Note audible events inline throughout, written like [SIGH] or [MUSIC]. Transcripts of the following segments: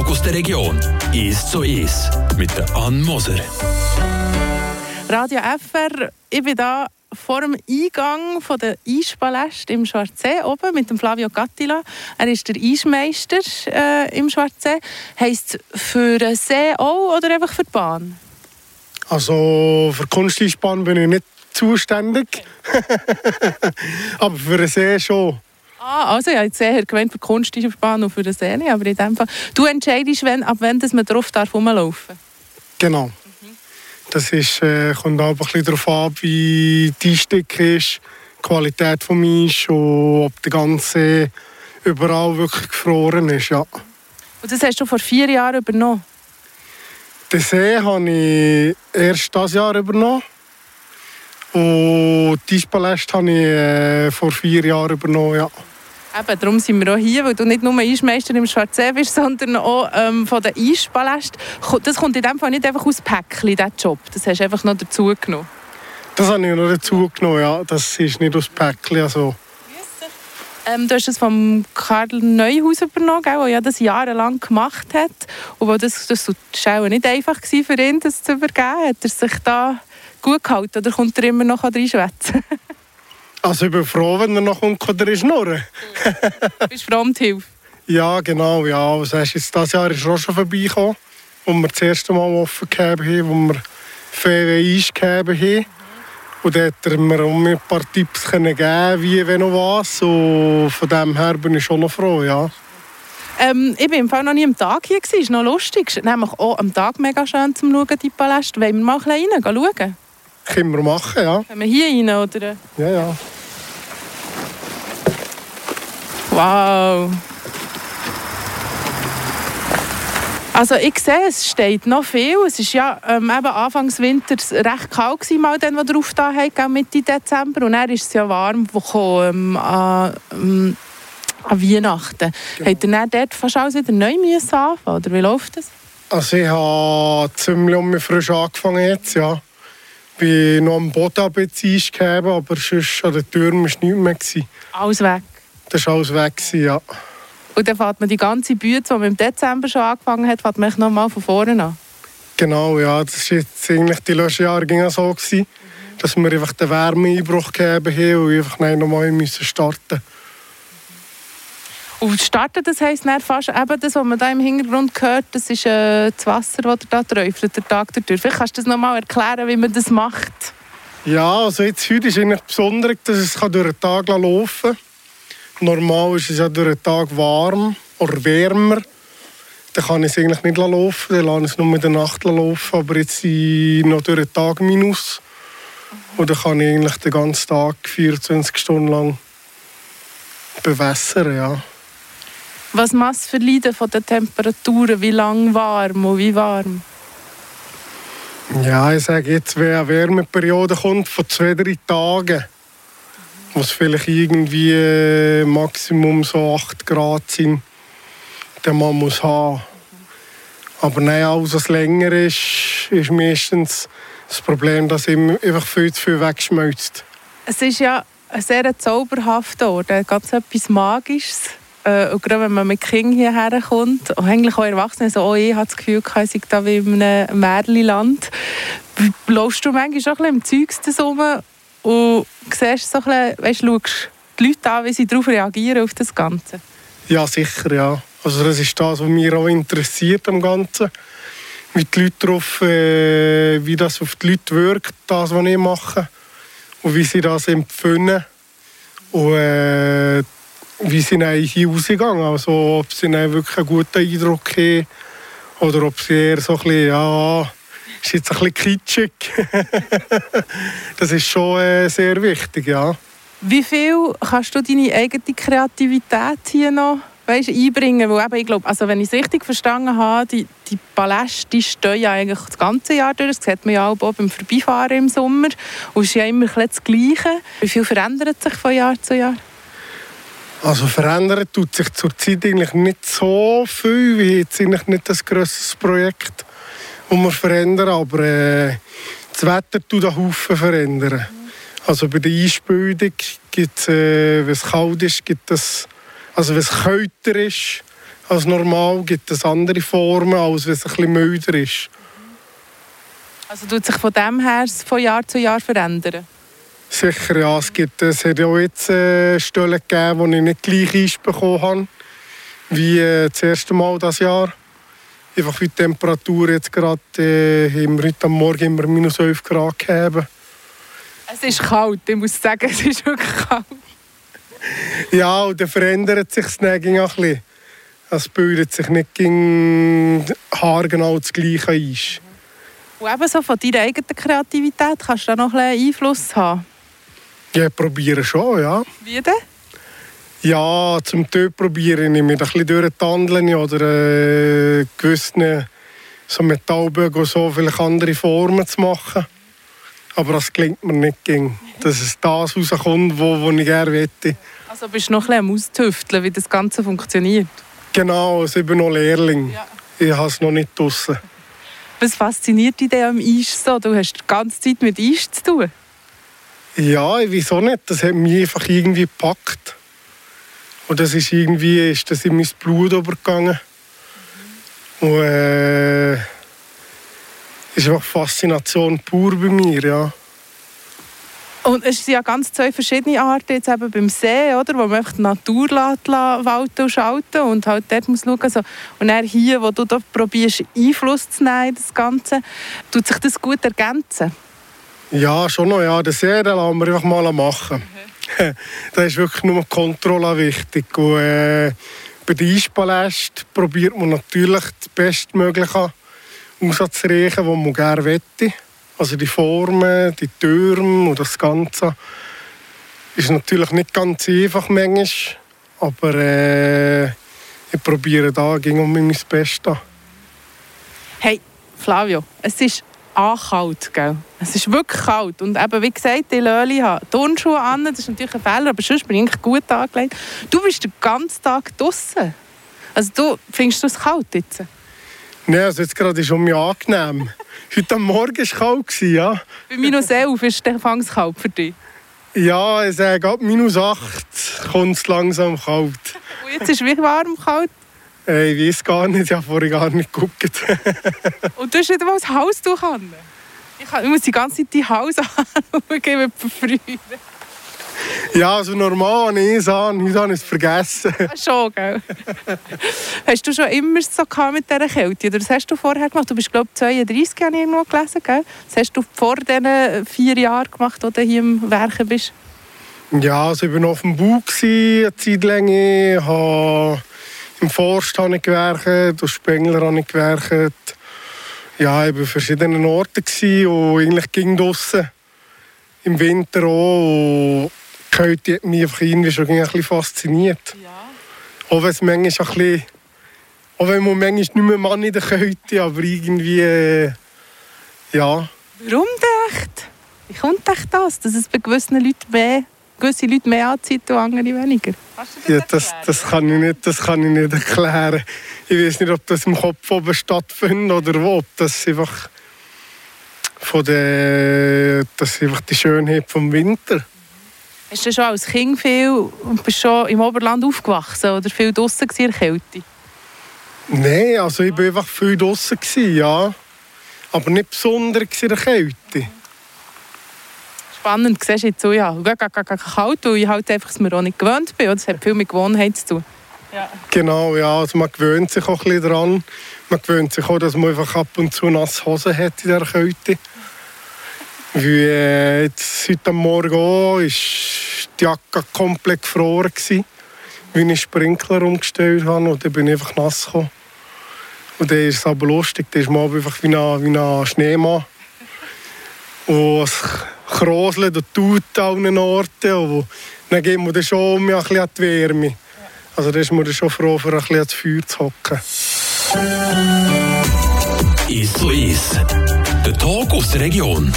Dialog aus der Region. Ist so ist mit der Ann Moser. Radio FR, ich bin da vor dem Eingang von der Eispaläste im Schwarzsee oben mit dem Flavio Gattila. Er ist der Eismeister äh, im Schwarzsee. Heißt für den See auch oder einfach für die Bahn? Also für Kunsteisbahn bin ich nicht zuständig, [LAUGHS] aber für den See schon. Ah, also ja, jetzt eher gemeint für die Kunsteisbahn und für den See, aber in dem Fall. Du entscheidest, wenn, ab wann man drauf darf rumlaufen. Genau. Das ist, äh, kommt aber ein bisschen darauf an, wie die Einstücke ist, die Qualität des Eis und ob der ganze überall wirklich gefroren ist. Ja. Und das hast du vor vier Jahren übernommen? Den See habe ich erst dieses Jahr übernommen. Und die Eispaläste habe ich äh, vor vier Jahren übernommen. Ja. Eben, darum sind wir auch hier, weil du nicht nur Eismeister im Schwarzsee bist, [LAUGHS] sondern auch ähm, von den Eispalästen. Das kommt in dem Fall nicht einfach aus Päckchen, dieser Job. Das hast du einfach noch dazu genommen. Das habe ich noch dazu genommen, ja. Das ist nicht aus Päckchen. Also. Ähm, du hast es vom Karl Neuhaus übernommen, der ja das jahrelang gemacht hat. Und wo das, das war nicht einfach für ihn, das zu übergeben. Hat er sich da gut gehalten oder kommt er immer noch reinschwätzen? [LAUGHS] Also ich bin froh, wenn er noch kommt, kann er schnurren. du bist froh um die Hilfe? [LAUGHS] Ja, genau. Ja. Hast jetzt, dieses Jahr ist auch schon vorbeigekommen, wo wir das erste Mal offen gegeben haben, wo wir Ferien eingegeben haben. Und da hat er mir auch ein paar Tipps geben wie wenn noch was. Und von dem her bin ich schon noch froh, ja. Ähm, ich war im Fall noch nie am Tag hier, es ist noch lustig. Nämlich auch am Tag mega schön zum Schauen, die Paläste. Wollen wir mal ein bisschen rein schauen? Können wir machen, ja. Können wir hier rein, oder? Ja, ja. Wow. Also ich sehe, es steht noch viel. Es war ja ähm, eben Anfangs Winter recht kalt, gewesen, mal dann, wo wir aufgetan haben, Mitte Dezember. Und dann ist es ja warm gekommen, ähm, an, ähm, an Weihnachten. Ja. Habt ihr dann dort fast alles wieder neu anfangen oder wie läuft das? Also ich habe ziemlich frisch angefangen jetzt, ja. Ich bin noch am Boden ein bisschen gegeben, aber sonst an den Türen war nichts mehr. Alles weg? Das war alles weg, ja. Und dann fährt man die ganze Bühne, die man im Dezember schon angefangen hat, fährt man noch mal von vorne an? Genau, ja. Das war jetzt eigentlich die letzten Jahre ging so, gewesen, dass wir einfach den Wärmeeinbruch gegeben haben und einfach noch mal müssen starten und starten, das heisst dann fast eben das, was man da im Hintergrund hört, das ist äh, das Wasser, das da träufelt, der Tag durch. Vielleicht kannst du das noch mal erklären, wie man das macht? Ja, also jetzt heute ist eigentlich besonders, dass es durch den Tag laufen kann. Normal ist es ja durch den Tag warm oder wärmer. Dann kann ich es eigentlich nicht laufen, dann lasse ich es nur in der Nacht laufen. Aber jetzt ist noch durch den Tag minus. Und dann kann ich eigentlich den ganzen Tag 24 Stunden lang bewässern. Ja. Was machst du verleiden von den Temperaturen? Wie lang warm und wie warm? Ja, ich sage jetzt, wenn eine Wärmeperiode kommt von zwei, drei Tagen, wo es vielleicht irgendwie äh, Maximum so 8 Grad sind, den man muss haben. Aber nein, alles was länger ist, ist meistens das Problem, dass ihm einfach viel zu viel wegschmilzt. Es ist ja ein sehr zauberhafter Ort, ganz etwas Magisches. Äh, und gerade wenn man mit Kindern hierher kommt, und eigentlich auch Erwachsene, so, oh, ich habe das Gefühl, ich sei da wie in einem Märchenland. Läufst du manchmal schon ein bisschen im Zeugs rum und siehst so ein bisschen, weißt, schaust die Leute an, wie sie darauf reagieren, auf das Ganze? Ja, sicher, ja. Also das ist das, was mich auch interessiert am Ganzen. Wie die Leute darauf, äh, wie das auf die Leute wirkt, das, was ich mache. Und wie sie das empfinden. Und äh, wie sie hier rausgegangen Also ob sie wirklich einen guten Eindruck haben oder ob sie eher so ein bisschen, ja, ist jetzt ein bisschen kitschig. [LAUGHS] das ist schon äh, sehr wichtig, ja. Wie viel kannst du deine eigene Kreativität hier noch weißt, einbringen? Weil eben, ich glaube, also wenn ich es richtig verstanden habe, die, die Paläste stehen ja eigentlich das ganze Jahr durch. Das sieht man ja auch beim Vorbeifahren im Sommer. Und es ist ja immer das Gleiche. Wie viel verändert sich von Jahr zu Jahr? Also verändern tut sich zurzeit eigentlich nicht so viel, wie jetzt eigentlich nicht das grösste Projekt die wir verändern, aber äh, das Wetter tut einen Haufen verändern. Also bei der Einspülung gibt es, äh, wenn es kalt ist, gibt es, also wenn es kälter ist, als normal, gibt es andere Formen, als wenn es ein bisschen milder ist. Also tut sich von dem her von Jahr zu Jahr verändern? Sicher, ja. Es, gibt, es hat auch jetzt äh, Stellen gegeben, wo ich nicht gleich Eis bekommen habe, wie äh, das erste Mal dieses Jahr. Einfach wie die Temperatur jetzt gerade äh, haben wir heute am Morgen immer minus 11 Grad gegeben. Es ist kalt, ich muss sagen, [LAUGHS] es ist wirklich kalt. Ja, und dann verändert sich das auch ein bisschen. Es bildet sich nicht gegen haargenau das gleiche Eis. Und eben so von deiner eigenen Kreativität kannst du da noch ein bisschen Einfluss haben. Ja, ich probiere schon, ja. Wie denn? Ja, zum Teil probiere ich mich ein bisschen durchzuhandeln oder äh, gewissen so Metallbögen so vielleicht andere Formen zu machen. Aber das gelingt mir nicht gegen, dass es das rauskommt, wo, wo ich gerne möchte. Also bist du noch ein bisschen am Austüfteln, wie das Ganze funktioniert? Genau, also ich bin noch Lehrling. Ja. Ich habe es noch nicht draussen. Was fasziniert dich denn am Eis so? Du hast die ganze Zeit mit Eis zu tun. Ja, wieso nicht? Das hat mich einfach irgendwie gepackt. Und das ist irgendwie ist das in mein Blut übergegangen. Und äh, ist einfach Faszination pur bei mir, ja. Und es sind ja ganz zwei verschiedene Arten, jetzt eben beim See, oder, wo man einfach die Natur lässt, walten und schalten und halt dort muss schauen. Also, und dann hier, wo du da probierst, Einfluss zu nehmen das Ganze, tut sich das gut ergänzen? Ja, schon noch, ja. Den See den lassen wir einfach mal machen. [LAUGHS] da ist wirklich nur Kontrolle wichtig. Und, äh, bei den Eispalästen probiert man natürlich das Bestmögliche auszurechnen, was man gerne möchte. Also die Formen, die Türme und das Ganze ist natürlich nicht ganz einfach manchmal, aber äh, ich probiere da ging um mein Bestes. Hey, Flavio, es ist kalt, gell? Es ist wirklich kalt. Und eben, wie gesagt, die Löli haben Turnschuhe an, das ist natürlich ein Fehler, aber sonst bin ich eigentlich gut angelegt. Du bist den ganzen Tag draußen. Also du, findest du es kalt jetzt? Nein, also jetzt gerade ist es um mich angenehm. [LAUGHS] Heute am Morgen war es kalt, ja. Bei minus 11 ist der Fangs kalt für dich. Ja, ich sage, ab minus 8 kommt es langsam kalt. Und jetzt ist es wie warm kalt. Äh, Ich weiß gar nicht, ich habe vorher gar nicht geguckt. [LAUGHS] Und du hast nicht mal das Haus an. Ich, muss die ganze Zeit die Haus [LAUGHS] anschauen, mit ja, also normal habe ich es an, heute habe ich es vergessen. Ah, Schon, gell? hast du schon immer so gehabt mit dieser Kälte? Oder was hast du vorher gemacht? Du bist, glaube ich, 32, habe ich irgendwo gelesen, gell? Was hast du vor diesen vier Jahren gemacht, als du hier im Werken bist? Ja, also ich war auf dem Bau eine Zeit lang. Ich habe Im Forst habe ich gewerkt, auf Spengler habe ich gewerkt. Ja, ich war an verschiedenen Orten und eigentlich ging draussen. Im Winter auch. Und die Kälte hat mich einfach irgendwie schon ein bisschen fasziniert. Ja. Auch wenn es manchmal ein bisschen... Auch wenn man manchmal nicht mehr Mann in der Kälte, aber irgendwie... Äh, ja. Warum echt? Wie kommt echt das, dass es bei gewissen Leuten mehr, gewisse Leute mehr anzieht und andere weniger? Ja, das, das, kann ich nicht, das kann ich nicht erklären. Ich weiß nicht, ob das im Kopf oben stattfindet oder wo, ob das einfach von der, das ist einfach die Schönheit vom Winter. Hast du schon als Kind viel und bist schon im Oberland aufgewachsen oder viel draußen in der Kälte? Nein, also ich war einfach viel draußen, ja. Aber nicht besonders in der Kälte. Spannend, siehst du jetzt so, ja, kalt, weil ich halt einfach es mir auch nicht gewöhnt bin. Das hat viel mit Gewohnheit zu tun. Genau, ja, also man gewöhnt sich auch ein bisschen daran. Man gewöhnt sich auch, dass man einfach ab und zu nasse Hosen hat in der Kälte. Wie äh, jetzt heute Morgen auch, ist die Jacke komplett gefroren gewesen, wie ich einen Sprinkler umgestellt habe und dann bin ich einfach nass gekommen. Und dann ist es aber lustig, dann ist man einfach wie ein, wie ein Schneemann. Und kroselt und tut an allen Orten. Und dann geht man dann schon mehr ein bisschen an die Wärme. Also da ist man schon froh, für ein bisschen ans Feuer zu hocken. Ist so ist. Der Tag aus der Region.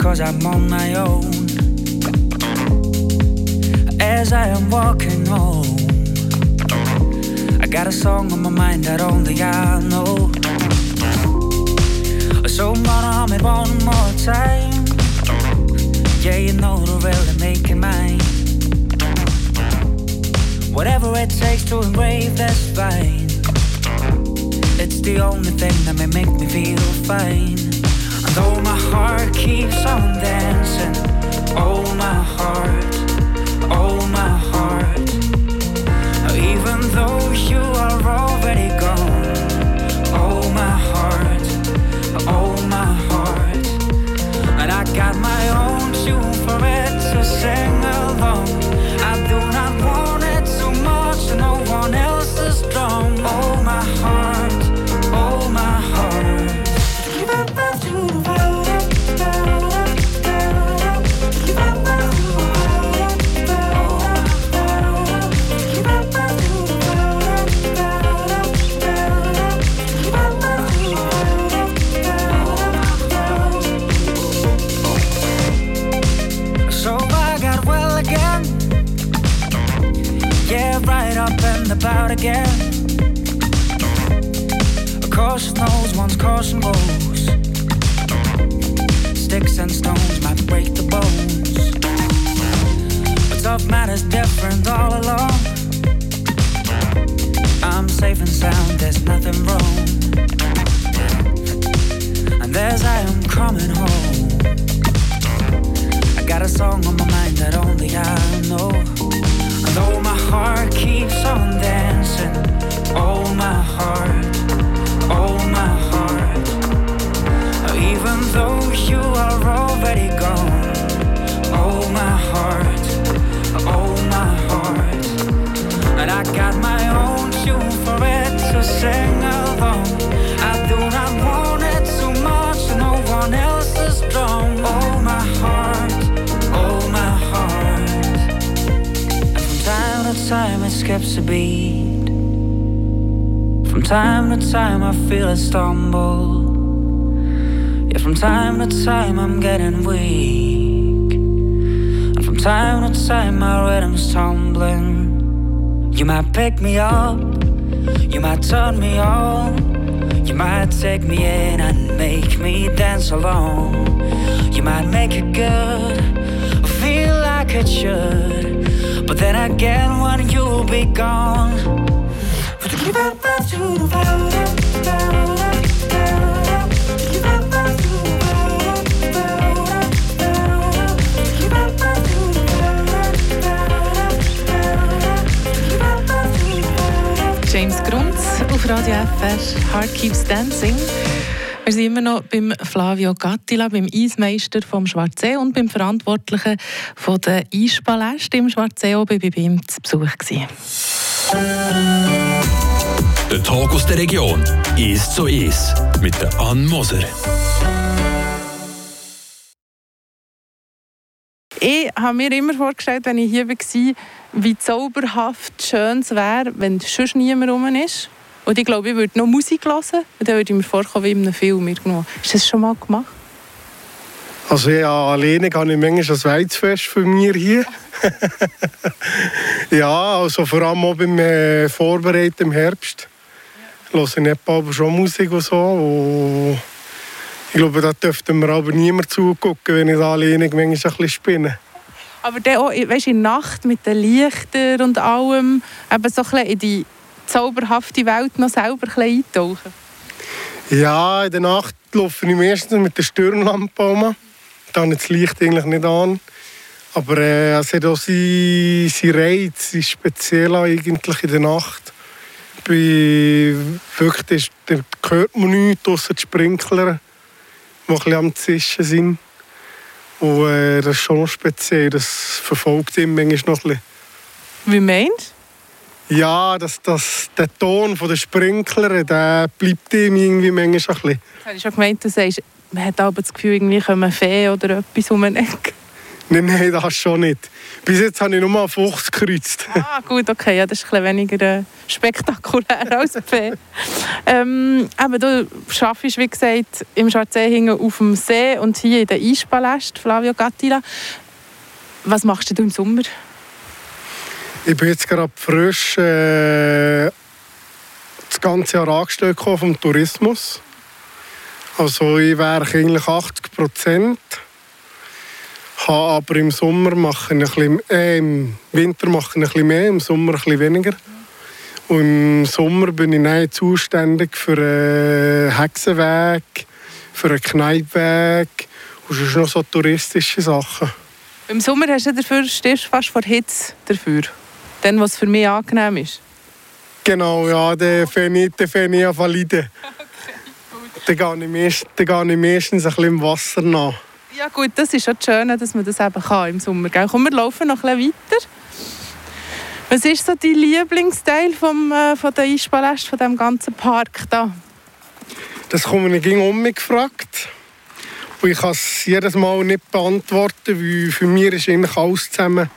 Cause I'm on my own. As I am walking home, I got a song on my mind that only I know. So hum it one more time. Yeah, you know to really make it mine. Whatever it takes to engrave, that's fine. It's the only thing that may make me feel fine. Though my heart keeps on dancing, oh my heart, oh my heart. Even though you are already gone, Yeah, right up and about again. A Caution knows one's caution goes. Sticks and stones might break the bones. But tough matters different all along. I'm safe and sound, there's nothing wrong. And as I am coming home. I got a song on my mind that only I know. Though my heart keeps on dancing, oh my heart, a beat. From time to time I feel it stumble. Yeah, from time to time I'm getting weak. And from time to time my rhythm's tumbling. You might pick me up, you might turn me on, you might take me in and make me dance along. You might make it good, feel like it should, but then again when you'll be gone. James Grunz auf Radio FR, Heart Keeps Dancing. Wir sind immer noch beim Flavio Gattila, beim Eismeister vom Schwarzsee und beim Verantwortlichen von der Eispaläste im Schwarzsee. Ich war bei ihm zu Besuch. Gewesen. Der Tag aus der Region ist so ist mit der Ann Moser. Ich habe mir immer vorgestellt, wenn ich hier war, wie zauberhaft schön es wäre, wenn sonst niemand rum ist. Und ich glaube, ich würde noch Musik hören und dann würde ich mir vorkommen wie in einem Film. Irgendwo. Hast du das schon mal gemacht? Also ja, alleine kann ich manchmal das Weizfest von mir hier. [LAUGHS] ja, also vor allem auch beim äh, Vorbereiten im Herbst. Ja. Höre ich nicht aber schon Musik und so. Und ich glaube, da dürfte mir aber niemand zugucken, wenn ich da alleine manchmal ein bisschen spinne. Aber dann auch, weißt, in der Nacht mit den Lichtern und allem, eben so ein bisschen in die zauberhafte Welt noch selber ein eintauchen? Ja, in der Nacht laufe ich meistens mit der Stirnlampe um. Da habe ich das Licht eigentlich nicht an. Aber äh, es hat auch seinen sein Reiz, sein speziell eigentlich in der Nacht. Bei, wirklich, da hört man nichts, außer die Sprinkler, die ein bisschen am Zischen sind. Und äh, das ist schon speziell, das verfolgt ihn manchmal noch ein bisschen. Wie meinst du? Ja, das, das, der Ton der Sprinkler, der bleibt ihm irgendwie manchmal ein bisschen. Habe ich schon gemeint, du sagst, man hat aber das Gefühl, irgendwie kommen Feen oder etwas um den Eck. Nein, nein, das schon nicht. Bis jetzt habe ich nur mal Fuchs gekreuzt. Ah, gut, okay, ja, das ist ein bisschen weniger äh, spektakulär [LAUGHS] als P. ähm, aber du arbeitest, wie gesagt, im Schwarzsee auf dem See und hier in der Eispaläst, Flavio Gattila. Was machst du im Sommer? Ich bin jetzt gerade frisch äh, das ganze Jahr angestellt vom Tourismus. Also ich werke eigentlich 80 Prozent. aber im Sommer mache ich ein bisschen, äh, im Winter mache ich ein bisschen mehr, im Sommer ein bisschen weniger. Und im Sommer bin ich dann zuständig für einen Hexenweg, für einen Kneippweg und sonst noch so touristische Sachen. Im Sommer hast du dafür, stehst du fast vor Hitze dafür. Dann, was für mich angenehm ist. Genau, ja, dann fange ich, fange ich an zu leiden. [LAUGHS] Dann gehe ich, meist, meistens ein bisschen im Wasser nach. Ja gut, das ist auch das Schöne, dass man das eben kann im Sommer. Gell? Komm, wir laufen noch ein bisschen weiter. Was ist so dein Lieblingsteil vom, äh, von der Eispaläste, von diesem ganzen Park da? Das komme ich ging um mich gefragt. Und ich kann es jedes Mal nicht beantworten, weil für mich ist eigentlich alles zusammen,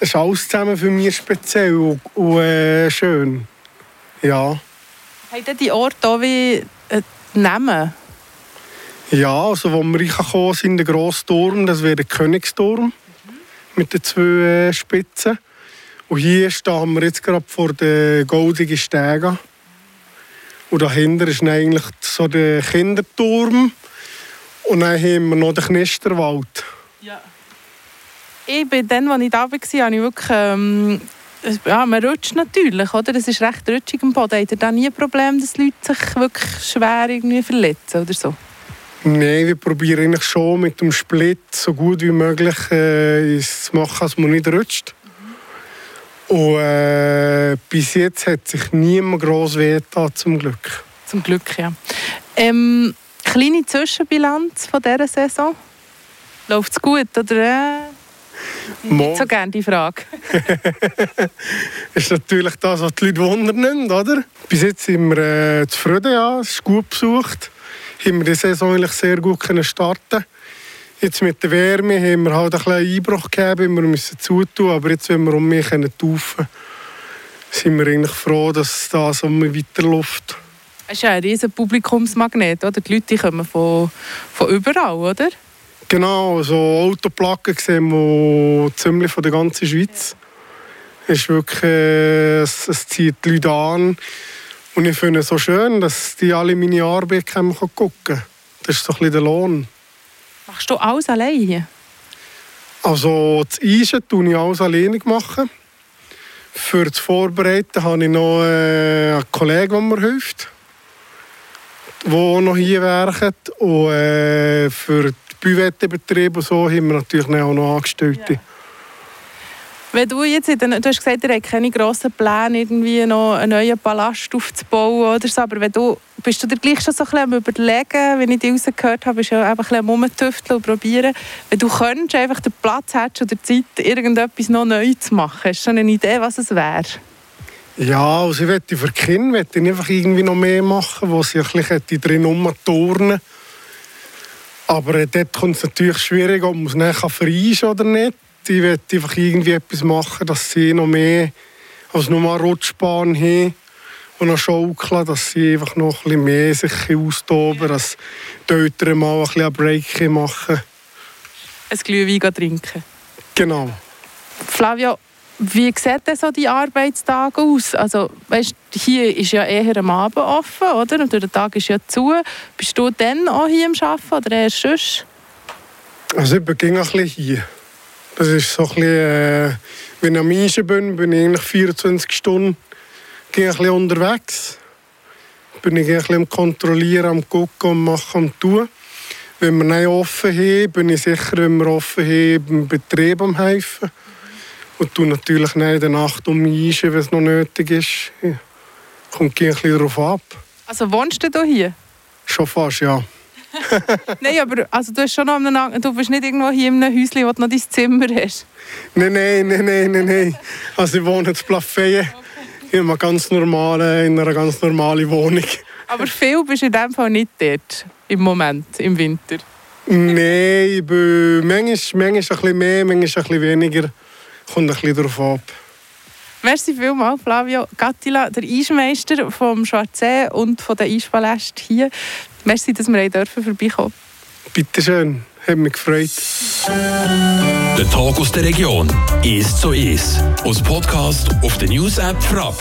ist alles zusammen für mich speziell und, und äh, schön. Ja. Haben die Orte auch wie äh, Namen? Ja, also wo wir reingekommen sind, der grosse Turm, das wäre der Königsturm mhm. mit den zwei äh, Spitzen. Und hier stehen wir jetzt gerade vor den goldigen Stegen. Und dahinter ist eigentlich so der Kinderturm. Und dann haben wir noch den Knisterwald. Ja. Ich bin dann, als ich da war, habe ich wirklich... Ähm, ja, man rutscht natürlich, oder? Es ist recht rutschig am Boden. Habt ihr da nie ein Problem, dass Leute sich wirklich schwer irgendwie verletzen oder so? Nein, wir probieren eigentlich schon mit dem Split so gut wie möglich äh, zu machen, dass man nicht rutscht. Und äh, bis jetzt hat sich niemand gross wehgetan, zum Glück. Zum Glück, ja. Ähm, kleine Zwischenbilanz von dieser Saison? Läuft es gut, oder? Nicht so gerne die Frage. das [LAUGHS] ist natürlich das, was die Leute wundern, oder? Bis jetzt sind wir äh, zufrieden, ja. Es ist gut besucht. Haben wir die Saison eigentlich sehr gut können starten Jetzt mit der Wärme haben wir halt ein bisschen Einbruch gegeben, wir müssen zutun, aber jetzt, wenn wir um mich taufen sind wir eigentlich froh, dass das um weiterläuft. Es ist ja ein riesiger Publikumsmagnet, oder? Die Leute kommen von, von überall, oder? Genau, so Autoplatten sehen wir ziemlich von der ganzen Schweiz. Es, ist wirklich, äh, es, es zieht die Leute an. Und ich finde es so schön, dass die alle meine Arbeit gucken können. Das ist so ein bisschen der Lohn. Machst du alles alleine Also das Eisen mache ich alles alleine. Machen. Für das Vorbereiten habe ich noch äh, einen Kollegen, der mir hilft, der noch hier werkt. Und äh, für Büvettenbetrieb und so haben wir natürlich auch noch Angestellte. Ja. Wenn du jetzt, du hast gesagt, ihr habt keine grossen Pläne, irgendwie noch einen neuen Palast aufzubauen oder so, aber wenn du, bist du dir gleich schon so ein bisschen am überlegen, wenn ich dich rausgehört habe, bist du ja einfach ein bisschen rumtüfteln und probieren. Wenn du könntest, einfach den Platz hättest oder Zeit, irgendetwas noch neu zu machen, hast du schon eine Idee, was es wäre? Ja, also ich möchte für Kinder möchte ich einfach irgendwie noch mehr machen, wo sie ein bisschen drin rumturnen aber dort kommt es natürlich schwierig, ob man es nachher vereinen oder nicht. Ich will einfach irgendwie etwas machen, dass sie noch mehr als nur mal Rutschbahn haben und noch schaukeln, dass sie einfach noch ein bisschen mehr sich austoben, dass die Eltern mal ein bisschen einen Break machen. Ein Glühwein trinken. Genau. Flavio, wie sieht denn so die Arbeitstag aus? Also, weißt, hier ist ja eher am Abend offen, oder? Und der Tag ist ja zu. Bist du dann auch hier am Arbeiten oder eher sonst? Also ich beginne ein bisschen hier. Das ist so ein bisschen, äh, wenn ich am Eisen bin, bin ich eigentlich 24 Stunden ein bisschen unterwegs. Bin ich ein bisschen am Kontrollieren, am Gucken, am Machen, am Tun. Wenn wir nicht offen haben, bin ich sicher, wenn wir offen haben, im Betrieb am helfen. Und tu natürlich nicht in der Nacht um mich wenn es noch nötig ist. Ja. Kommt ein bisschen darauf ab. Also wohnst du hier? Schon fast, ja. [LAUGHS] nein, aber also du, hast schon noch einen, du bist nicht irgendwo hier in einem Häuschen, wo du noch dein Zimmer hast? Nein, nein, nein, nein, nein. nein. Also ich wohne in Plafeyen. In einer ganz normalen, in einer ganz normalen Wohnung. Aber viel bist du in dem Fall nicht dort, im Moment, im Winter? Nein, ich bin manchmal, manchmal ein bisschen mehr, manchmal ein bisschen weniger. Kommt ein bisschen darauf ab. Merci vielmals, Flavio Gattila, der Eismeister vom Schwarzsee und von der Eispaläste hier. Merci, dass wir dürfen vorbeikommen Bitte schön, hat mich gefreut. Der Tag aus der Region ist so ist. Als Podcast auf der News App Frapp.